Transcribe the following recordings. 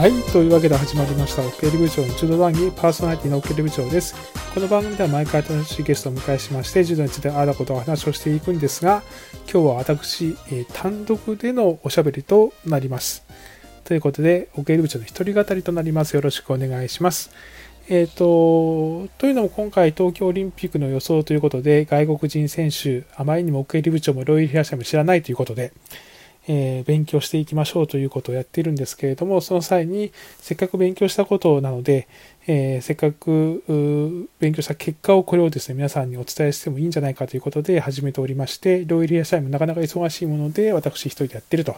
はい。というわけで始まりました、オケリ部長の柔道談義パーソナリティのオケリ部長です。この番組では毎回楽しいゲストをお迎えしまして、柔道についてあらことお話をしていくんですが、今日は私、え、単独でのおしゃべりとなります。ということで、オケリ部長の一人語りとなります。よろしくお願いします。えっ、ー、と、というのも今回東京オリンピックの予想ということで、外国人選手、あまりにも奥襟部長もロイヤル東も知らないということで、えー、勉強していきましょうということをやっているんですけれども、その際にせっかく勉強したことなので、えー、せっかく勉強した結果をこれをですね、皆さんにお伝えしてもいいんじゃないかということで始めておりまして、ロイリア社員もなかなか忙しいもので、私一人でやってると、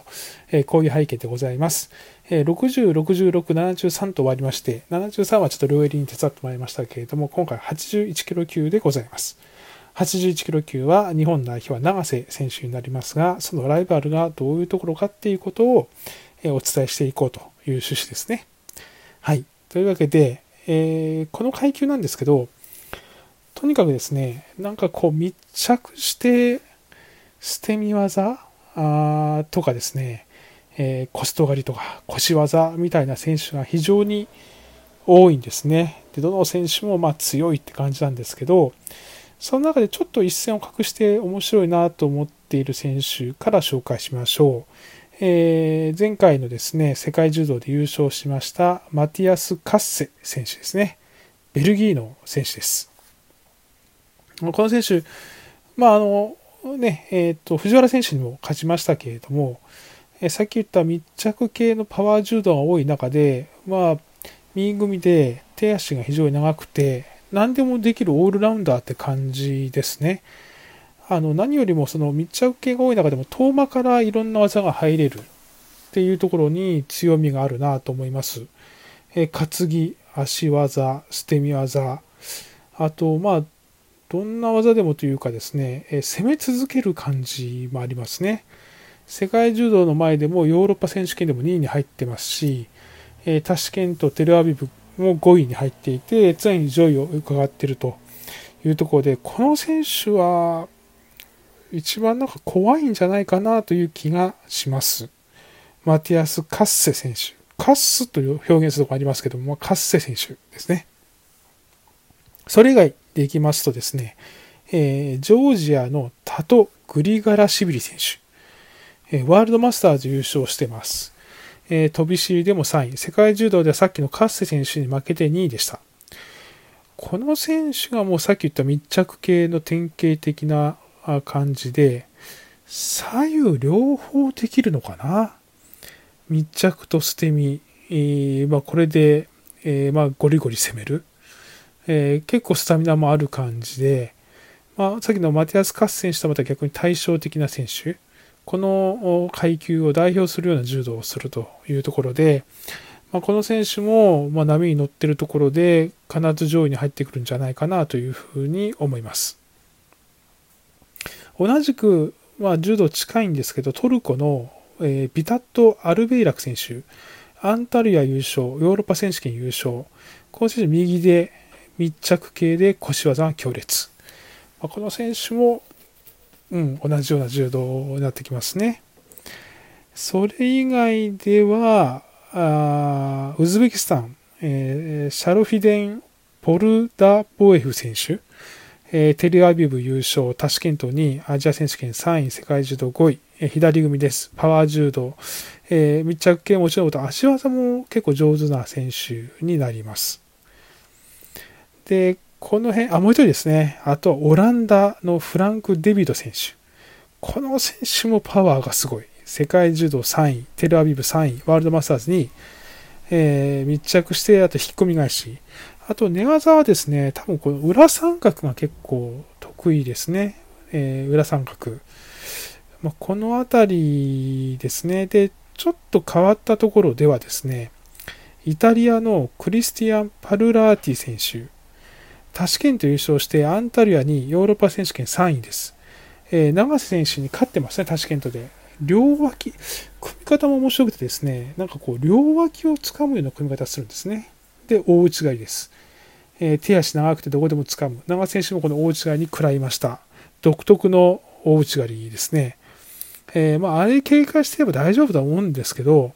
えー、こういう背景でございます。えー、60、66、73と終わりまして、73はちょっとロイリに手伝ってもらいましたけれども、今回81キロ級でございます。81キロ級は日本代表は永瀬選手になりますが、そのライバルがどういうところかっていうことをお伝えしていこうという趣旨ですね。はい。というわけで、えー、この階級なんですけど、とにかくですね、なんかこう密着して捨て身技あとかですね、えー、コスト狩りとか腰技みたいな選手が非常に多いんですね。で、どの選手もま強いって感じなんですけど、その中でちょっと一線を画して面白いなと思っている選手から紹介しましょう。えー、前回のですね、世界柔道で優勝しましたマティアス・カッセ選手ですね。ベルギーの選手です。この選手、まああの、ね、えっ、ー、と、藤原選手にも勝ちましたけれども、えー、さっき言った密着系のパワー柔道が多い中で、まあ、右組みで手足が非常に長くて、何でもできるオールラウンダーって感じですね。あの何よりもその密着系が多い中でも遠間からいろんな技が入れるっていうところに強みがあるなと思います。え担ぎ、足技、捨て身技、あと、まあ、どんな技でもというかですね、え攻め続ける感じもありますね。世界柔道の前でもヨーロッパ選手権でも2位に入ってますし、えタシケント、テルアビブもう5位に入っていて、常に上位を伺っているというところで、この選手は一番なんか怖いんじゃないかなという気がします。マティアス・カッセ選手。カッスという表現するとこありますけども、カッセ選手ですね。それ以外でいきますとですね、えー、ジョージアのタト・グリガラシビリ選手、えー、ワールドマスターズ優勝してます。えー、飛び知りでも3位、世界柔道ではさっきのカッセ選手に負けて2位でした。この選手がもうさっき言った密着系の典型的な感じで、左右両方できるのかな？密着と捨て身、えー、まあ、これで、えー、まあ、ゴリゴリ攻める、えー、結構スタミナもある感じで、まあ、さっきのマティアス・カッセ選手とはまた逆に対照的な選手、この階級を代表するような柔道をするというところで、まあ、この選手もま波に乗ってるところで必ず上位に入ってくるんじゃないかなというふうに思います。同じく、まあ、柔道近いんですけど、トルコの、えー、ビタット・アルベイラク選手、アンタルヤ優勝、ヨーロッパ選手権優勝、この選手右で密着系で腰技が強烈。まあ、この選手もうん、同じような柔道になってきますね。それ以外では、あウズベキスタン、えー、シャロフィデン・ポルダボエフ選手、えー、テレアビブ優勝、タシケントにアジア選手権3位、世界柔道5位、えー、左組です。パワー柔道、えー、密着系もちろんと足技も結構上手な選手になります。で、この辺、あ、もう一人ですね。あと、オランダのフランク・デビド選手。この選手もパワーがすごい。世界柔道3位、テルアビブ3位、ワールドマスターズに、えー、密着して、あと引っ込み返し。あと、寝技はですね、多分この裏三角が結構得意ですね。えー、裏三角。まあ、このあたりですね。で、ちょっと変わったところではですね、イタリアのクリスティアン・パルラーティ選手。タシケント優勝してアンタルヤにヨーロッパ選手権3位です。えー、永瀬選手に勝ってますね、タシケントで。両脇、組み方も面白くてですね、なんかこう、両脇を掴むような組み方するんですね。で、大内刈りです。えー、手足長くてどこでも掴む。永瀬選手もこの大内刈りに食らいました。独特の大内刈りですね。えー、まあ、あれ警戒してれば大丈夫だと思うんですけど、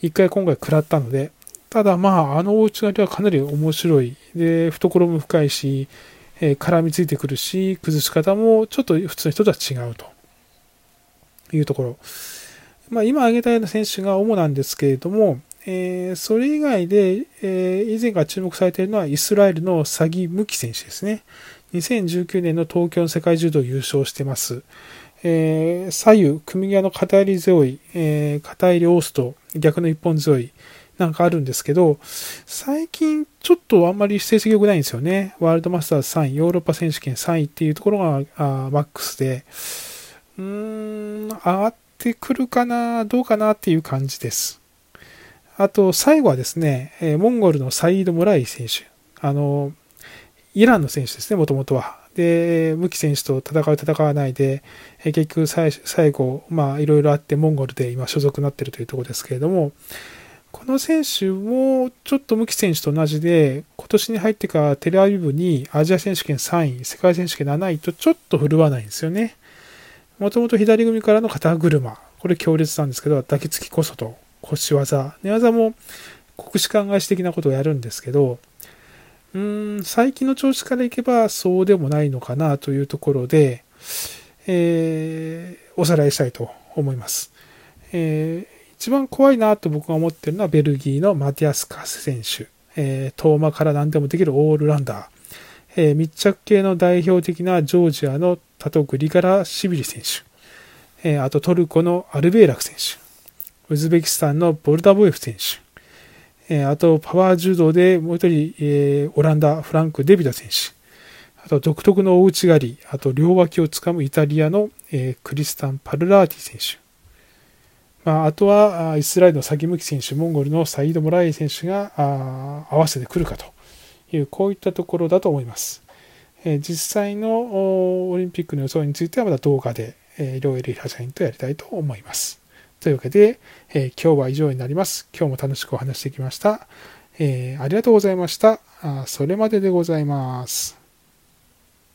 一回今回食らったので、ただまあ、あの大内刈りはかなり面白い。で、懐も深いし、えー、絡みついてくるし、崩し方もちょっと普通の人とは違うというところ。まあ、今挙げたような選手が主なんですけれども、えー、それ以外で、えー、以前から注目されているのはイスラエルのサギ・ムキ選手ですね。2019年の東京の世界柔道優勝してます。えー、左右、組み際の片襟強い、えー、片襟オースト、逆の一本強い、なんかあるんですけど、最近ちょっとあんまり成績良くないんですよね。ワールドマスターズ3位、ヨーロッパ選手権3位っていうところがあマックスで、うーん、上がってくるかな、どうかなっていう感じです。あと、最後はですね、モンゴルのサイード・ムライ選手。あの、イランの選手ですね、もともとは。で、ムキ選手と戦う、戦わないで、結局最後、まあ、いろいろあって、モンゴルで今所属になってるというところですけれども、この選手もちょっとムキ選手と同じで、今年に入ってからテレアビブにアジア選手権3位、世界選手権7位とちょっと振るわないんですよね。もともと左組からの肩車、これ強烈なんですけど、抱きつきこそと腰技、寝技も国士舘返し的なことをやるんですけど、うーん、最近の調子からいけばそうでもないのかなというところで、えー、おさらいしたいと思います。えー一番怖いなと僕が思ってるのはベルギーのマティアス・カス選手。えー、遠間から何でもできるオールランダー。えー、密着系の代表的なジョージアのタトグリガラ・シビリ選手。えー、あとトルコのアルベーラク選手。ウズベキスタンのボルダボエフ選手。えー、あとパワー柔道でもう一人、えー、オランダ、フランク・デビダ選手。あと独特の大内刈り。あと両脇をつかむイタリアの、えー、クリスタン・パルラーティ選手。あ、とはイスラエルの先向き選手、モンゴルのサイード・モライ選手が合わせてくるかという、こういったところだと思います。え実際のオリンピックの予想についてはまた動画で、えー、両エリハジャインとやりたいと思います。というわけで、え、今日は以上になります。今日も楽しくお話してきました。え、ありがとうございました。あそれまででございます。